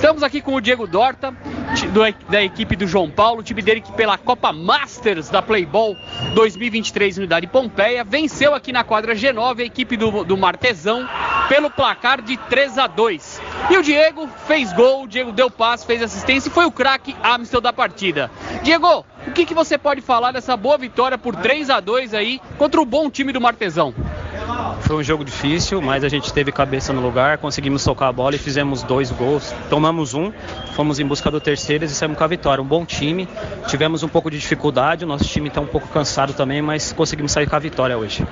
Estamos aqui com o Diego Dorta, do, da equipe do João Paulo, time dele que pela Copa Masters da Playball 2023 Unidade Pompeia, venceu aqui na quadra G9 a equipe do, do Martesão pelo placar de 3 a 2. E o Diego fez gol, o Diego deu passe, fez assistência e foi o craque Amstel da partida. Diego, o que, que você pode falar dessa boa vitória por 3 a 2 aí contra o bom time do Martesão? Foi um jogo difícil, mas a gente teve cabeça no lugar, conseguimos tocar a bola e fizemos dois gols. Tomamos um, fomos em busca do terceiro e saímos com a vitória. Um bom time, tivemos um pouco de dificuldade, o nosso time está um pouco cansado também, mas conseguimos sair com a vitória hoje.